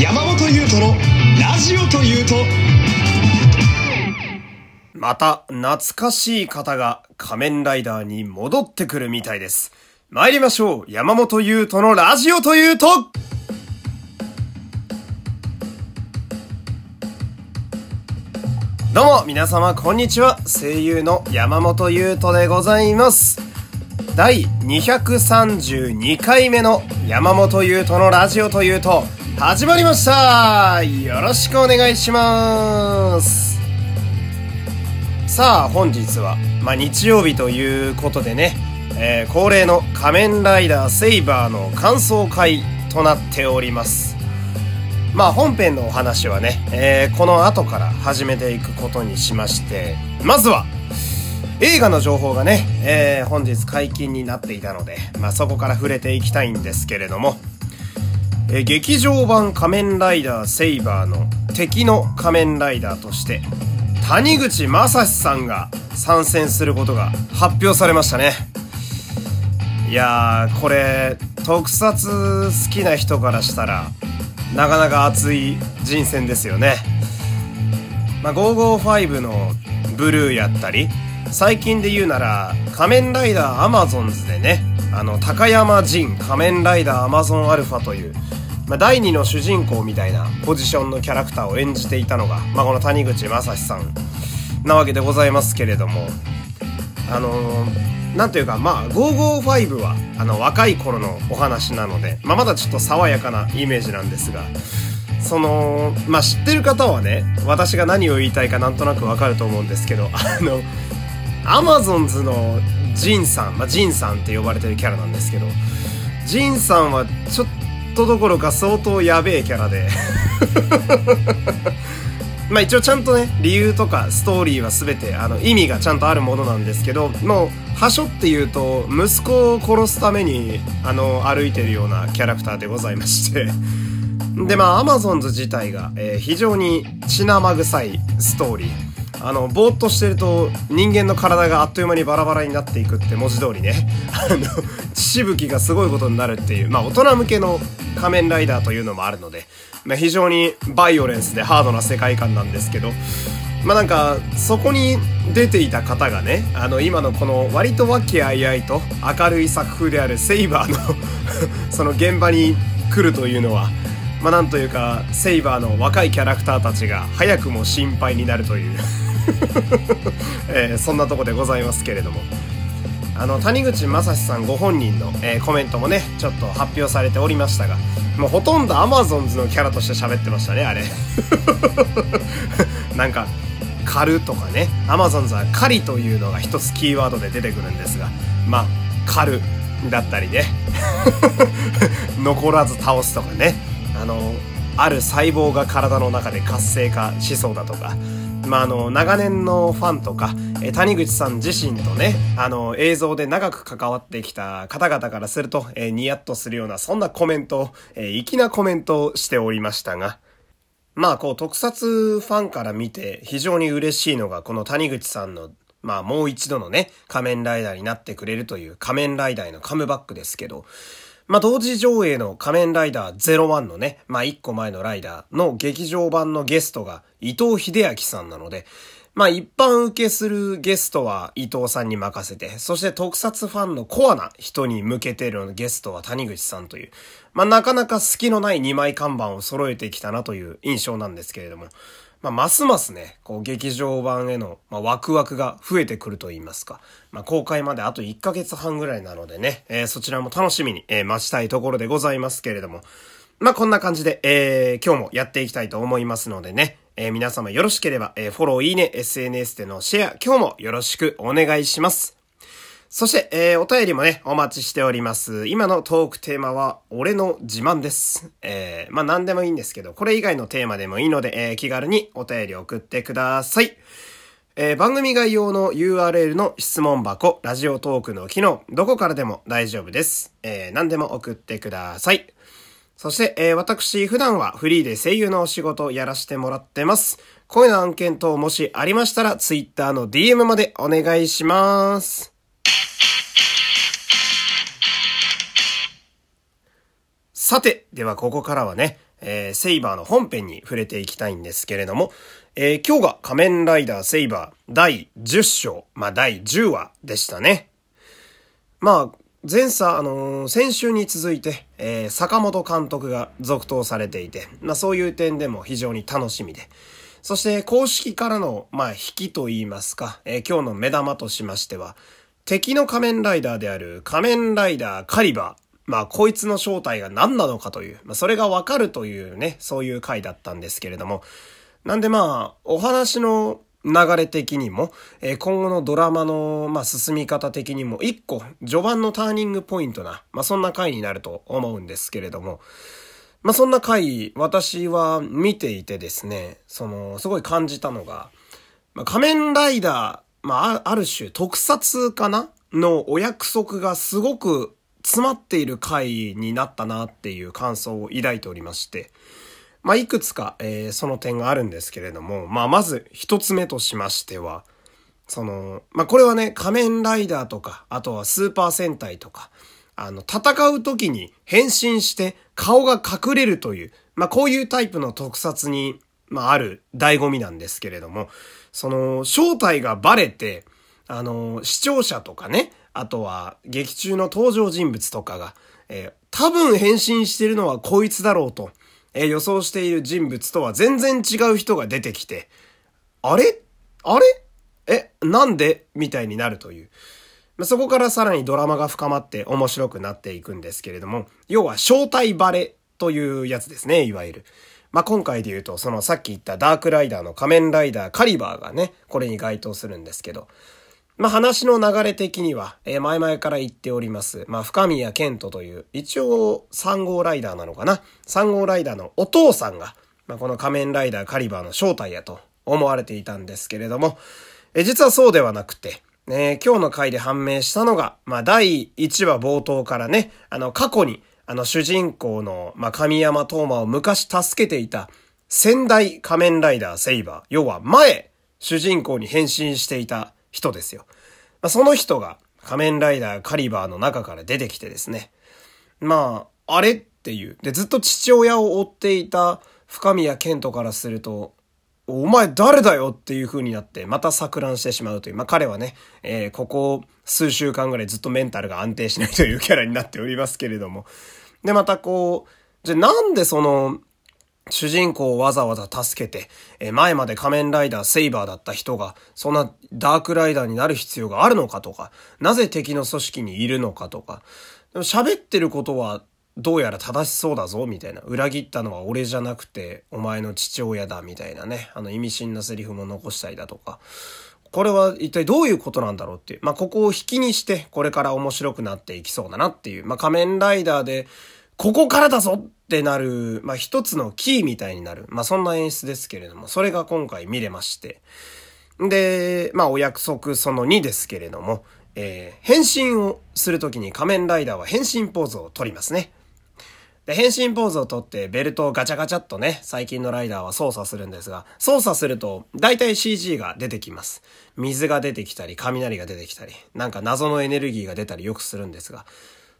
山本優斗のラジオというとまた、懐かしい方が仮面ライダーに戻ってくるみたいです。参りましょう山本優斗のラジオというとどうも、皆様、こんにちは。声優の山本優斗でございます。第232回目の山本優斗のラジオというと、始まりましたよろしくお願いしますさあ、本日は、まあ、日曜日ということでね、えー恒例の仮面ライダーセイバーの感想会となっております。まあ本編のお話はね、えーこの後から始めていくことにしまして、まずは、映画の情報がね、えー本日解禁になっていたので、まあそこから触れていきたいんですけれども、えー劇場版仮面ライダーセイバーの敵の仮面ライダーとして、谷口正史さんが参戦することが発表されましたね。いやー、これ、特撮好きな人からしたら、なかなか熱い人選ですよね。まあ、555のブルーやったり、最近で言うなら、仮面ライダーアマゾンズでね、あの、高山仁仮面ライダーアマゾンアルファという、まあ、第二の主人公みたいなポジションのキャラクターを演じていたのが、まあ、この谷口正史さんなわけでございますけれども、あのーなんというか、まあ、555は、あの、若い頃のお話なので、まあ、まだちょっと爽やかなイメージなんですが、その、まあ、知ってる方はね、私が何を言いたいかなんとなくわかると思うんですけど、あの、アマゾンズのジンさん、まあ、ジンさんって呼ばれてるキャラなんですけど、ジンさんはちょっとどころか相当やべえキャラで、まあ一応ちゃんとね、理由とかストーリーは全てあの意味がちゃんとあるものなんですけど、もう、はしょって言うと、息子を殺すために、あの、歩いてるようなキャラクターでございまして。で、まあ、アマゾンズ自体が、えー非常に血生臭いストーリー。あの、ぼーっとしてると人間の体があっという間にバラバラになっていくって文字通りね、あの、しぶきがすごいことになるっていう、まあ大人向けの仮面ライダーというのもあるので、まあ非常にバイオレンスでハードな世界観なんですけど、まあなんか、そこに出ていた方がね、あの今のこの割と和気あいあいと明るい作風であるセイバーの その現場に来るというのは、まあなんというか、セイバーの若いキャラクターたちが早くも心配になるという、えーそんなとこでございますけれども。あの、谷口正史さんご本人の、えーコメントもね、ちょっと発表されておりましたが、もうほとんどアマゾンズのキャラとして喋ってましたね、あれ。なんか、狩るとかね、アマゾンズは狩りというのが一つキーワードで出てくるんですが、まあ、狩るだったりね、残らず倒すとかね、あの、ある細胞が体の中で活性化しそうだとか、まあ、あの、長年のファンとか、え谷口さん自身とね、あの、映像で長く関わってきた方々からすると、えニヤッとするような、そんなコメントを、え粋なコメントをしておりましたが、まあ、こう、特撮ファンから見て非常に嬉しいのが、この谷口さんの、まあ、もう一度のね、仮面ライダーになってくれるという仮面ライダーへのカムバックですけど、まあ、同時上映の仮面ライダー01のね、まあ、一個前のライダーの劇場版のゲストが伊藤秀明さんなので、まあ、一般受けするゲストは伊藤さんに任せて、そして特撮ファンのコアな人に向けてのゲストは谷口さんという、まあ、なかなか隙のない二枚看板を揃えてきたなという印象なんですけれども、まあ、ますますね、こう、劇場版への、まあ、ワクワクが増えてくると言いますか。まあ、公開まであと1ヶ月半ぐらいなのでね、えーそちらも楽しみに、えー待ちたいところでございますけれども。まあ、こんな感じで、えー今日もやっていきたいと思いますのでね、えー皆様よろしければ、えーフォロー、いいね、SNS でのシェア、今日もよろしくお願いします。そして、えーお便りもね、お待ちしております。今のトークテーマは、俺の自慢です。えーまあ何でもいいんですけど、これ以外のテーマでもいいので、えー気軽にお便り送ってください。えー番組概要の URL の質問箱、ラジオトークの機能、どこからでも大丈夫です。えー何でも送ってください。そして、えー私、普段はフリーで声優のお仕事をやらせてもらってます。声の案件等もしありましたら、Twitter の DM までお願いします。さて、ではここからはね、えー、セイバーの本編に触れていきたいんですけれども、えー、今日が仮面ライダーセイバー第10章、まあ第10話でしたね。まあ、前作、あのー、先週に続いて、えー、坂本監督が続投されていて、まあそういう点でも非常に楽しみで。そして公式からの、まあ引きと言いますか、えー、今日の目玉としましては、敵の仮面ライダーである仮面ライダーカリバー、まあ、こいつの正体が何なのかという、まあ、それがわかるというね、そういう回だったんですけれども、なんでまあ、お話の流れ的にも、えー、今後のドラマの、まあ、進み方的にも、一個、序盤のターニングポイントな、まあ、そんな回になると思うんですけれども、まあ、そんな回、私は見ていてですね、その、すごい感じたのが、まあ、仮面ライダー、まあ、ある種、特撮かなのお約束がすごく詰まっている回になったなっていう感想を抱いておりまして、まあ、いくつか、えー、その点があるんですけれども、まあ、まず一つ目としましては、その、まあ、これはね、仮面ライダーとか、あとはスーパー戦隊とか、あの、戦う時に変身して顔が隠れるという、まあ、こういうタイプの特撮に、まあ、ある醍醐味なんですけれども、その、正体がバレて、あの、視聴者とかね、あとは劇中の登場人物とかが、えー、多分変身してるのはこいつだろうと、えー、予想している人物とは全然違う人が出てきて、あれ？あれ？え、なんで？みたいになるという。そこからさらにドラマが深まって面白くなっていくんですけれども、要は正体バレというやつですね、いわゆる。まあ、今回で言うと、そのさっき言ったダークライダーの仮面ライダーカリバーがね、これに該当するんですけど、まあ、話の流れ的には、え、前々から言っております。まあ、深宮健人という、一応3号ライダーなのかな ?3 号ライダーのお父さんが、まあ、この仮面ライダーカリバーの正体やと思われていたんですけれども、え、実はそうではなくて、え、今日の回で判明したのが、まあ、第1話冒頭からね、あの、過去に、あの、主人公の、まあ、神山東馬を昔助けていた、仙台仮面ライダーセイバー、要は前、主人公に変身していた人ですよ。まあ、その人が仮面ライダーカリバーの中から出てきてですね。まあ、あれっていう。で、ずっと父親を追っていた深宮健人からすると、お前誰だよっていう風になって、また錯乱してしまうという。まあ彼はね、えー、ここ数週間ぐらいずっとメンタルが安定しないというキャラになっておりますけれども。で、またこう、じゃなんでその、主人公をわざわざ助けて、え前まで仮面ライダーセイバーだった人が、そんなダークライダーになる必要があるのかとか、なぜ敵の組織にいるのかとか、喋ってることはどうやら正しそうだぞ、みたいな。裏切ったのは俺じゃなくて、お前の父親だ、みたいなね。あの意味深なセリフも残したりだとか。これは一体どういうことなんだろうっていう。まあ、ここを引きにして、これから面白くなっていきそうだなっていう。まあ、仮面ライダーで、ここからだぞってなる、まあ、一つのキーみたいになる。まあ、そんな演出ですけれども、それが今回見れまして。で、まあ、お約束その2ですけれども、えー、変身をするときに仮面ライダーは変身ポーズを取りますね。で、変身ポーズをとってベルトをガチャガチャっとね、最近のライダーは操作するんですが、操作すると大体 CG が出てきます。水が出てきたり、雷が出てきたり、なんか謎のエネルギーが出たりよくするんですが、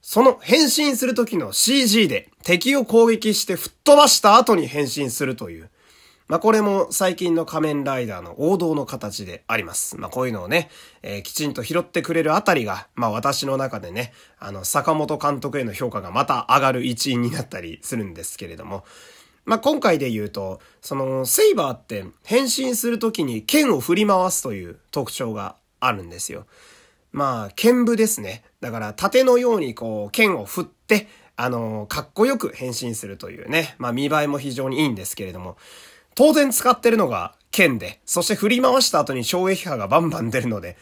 その変身する時の CG で敵を攻撃して吹っ飛ばした後に変身するという。まあ、これも最近の仮面ライダーの王道の形であります。まあ、こういうのをね、えー、きちんと拾ってくれるあたりが、まあ、私の中でね、あの、坂本監督への評価がまた上がる一因になったりするんですけれども、まあ、今回で言うと、その、セイバーって変身するときに剣を振り回すという特徴があるんですよ。まあ、剣舞ですね。だから、盾のようにこう、剣を振って、あの、かっこよく変身するというね。まあ、見栄えも非常にいいんですけれども、当然使ってるのが剣で、そして振り回した後に衝撃波がバンバン出るので、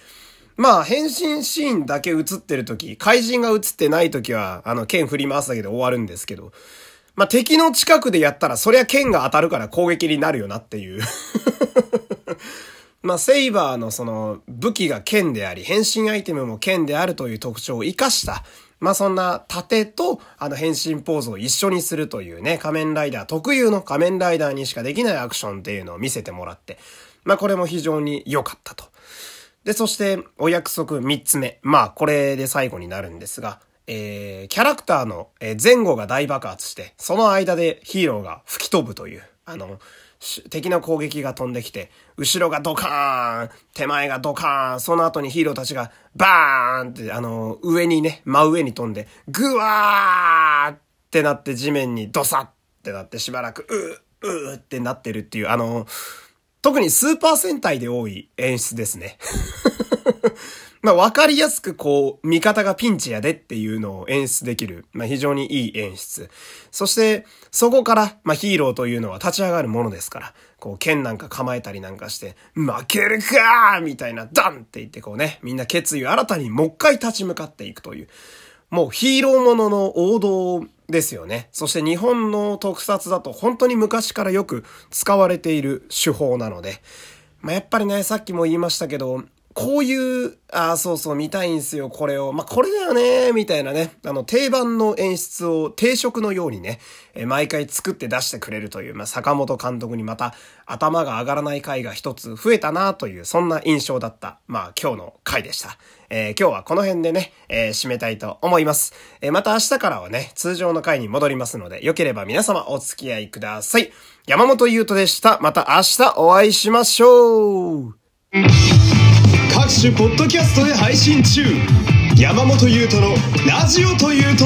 まあ、変身シーンだけ映ってる時、怪人が映ってない時は、あの、剣振り回すだけで終わるんですけど、まあ、敵の近くでやったら、そりゃ剣が当たるから攻撃になるよなっていう。まあ、セイバーのその武器が剣であり、変身アイテムも剣であるという特徴を活かした、まあそんな盾とあの変身ポーズを一緒にするというね、仮面ライダー特有の仮面ライダーにしかできないアクションっていうのを見せてもらって、まあこれも非常に良かったと。で、そしてお約束三つ目。まあこれで最後になるんですが、えー、キャラクターの前後が大爆発して、その間でヒーローが吹き飛ぶという、あの、敵の攻撃が飛んできて、後ろがドカーン、手前がドカーン、その後にヒーローたちがバーンって、あの、上にね、真上に飛んで、グワーってなって地面にドサってなってしばらく、うー、うーってなってるっていう、あの、特にスーパー戦隊で多い演出ですね。まあ、わかりやすくこう、味方がピンチやでっていうのを演出できる、まあ、非常にいい演出。そして、そこから、まあ、ヒーローというのは立ち上がるものですから、こう、剣なんか構えたりなんかして、負けるかーみたいな、ダンって言ってこうね、みんな決意を新たにもう一回立ち向かっていくという、もうヒーローものの王道ですよね。そして日本の特撮だと本当に昔からよく使われている手法なので、まあ、やっぱりね、さっきも言いましたけど、こういう、ああ、そうそう、見たいんすよ、これを。まあ、これだよね、みたいなね。あの、定番の演出を定食のようにね、え毎回作って出してくれるという、まあ、坂本監督にまた頭が上がらない回が一つ増えたな、という、そんな印象だった、まあ、今日の回でした。えー、今日はこの辺でね、えー、締めたいと思います。えー、また明日からはね、通常の回に戻りますので、よければ皆様お付き合いください。山本優斗でした。また明日お会いしましょう各種ポッドキャストで配信中。山本優斗のラジオというと